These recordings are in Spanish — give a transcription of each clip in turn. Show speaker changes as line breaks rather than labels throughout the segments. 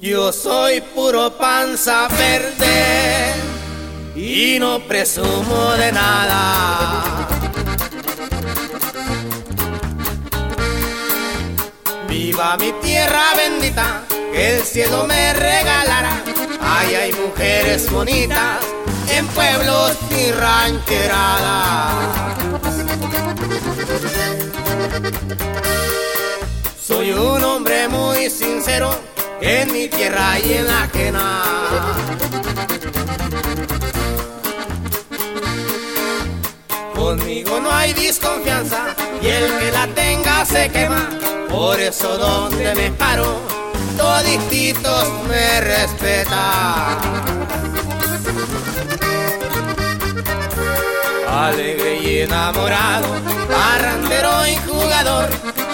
Yo soy puro panza verde y no presumo de nada. Viva mi tierra bendita, que el cielo me regalará. Ay, hay mujeres bonitas en pueblos y ranqueradas. Soy un hombre muy sincero en mi tierra y en la ajena. Conmigo no hay desconfianza y el que la tenga se quema. Por eso donde me paro, todititos me respetan. Alegre y enamorado, barrandero y jugador,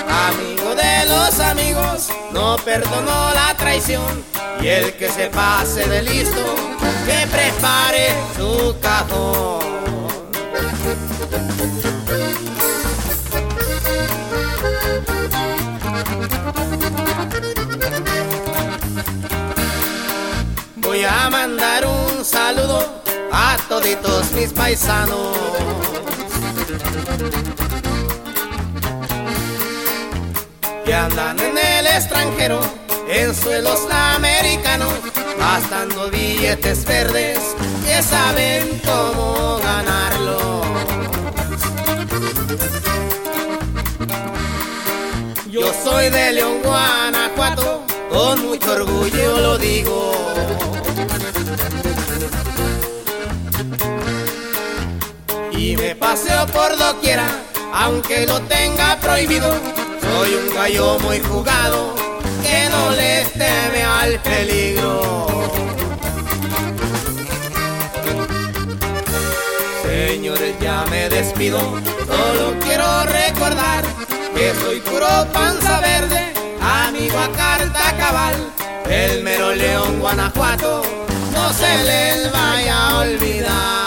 amigo de los amigos, no perdonó la traición. Y el que se pase de listo, que prepare su cajón. Voy a mandar un saludo a toditos mis paisanos. Andan en el extranjero, en suelos americanos, gastando billetes verdes que saben cómo ganarlo. Yo soy de León, Guanajuato, con mucho orgullo lo digo. Y me paseo por doquiera, aunque lo tenga prohibido. Soy un gallo muy jugado, que no le teme al peligro. Señores, ya me despido, solo quiero recordar que soy puro panza verde, amigo a carta cabal, el mero león Guanajuato, no se les vaya a olvidar.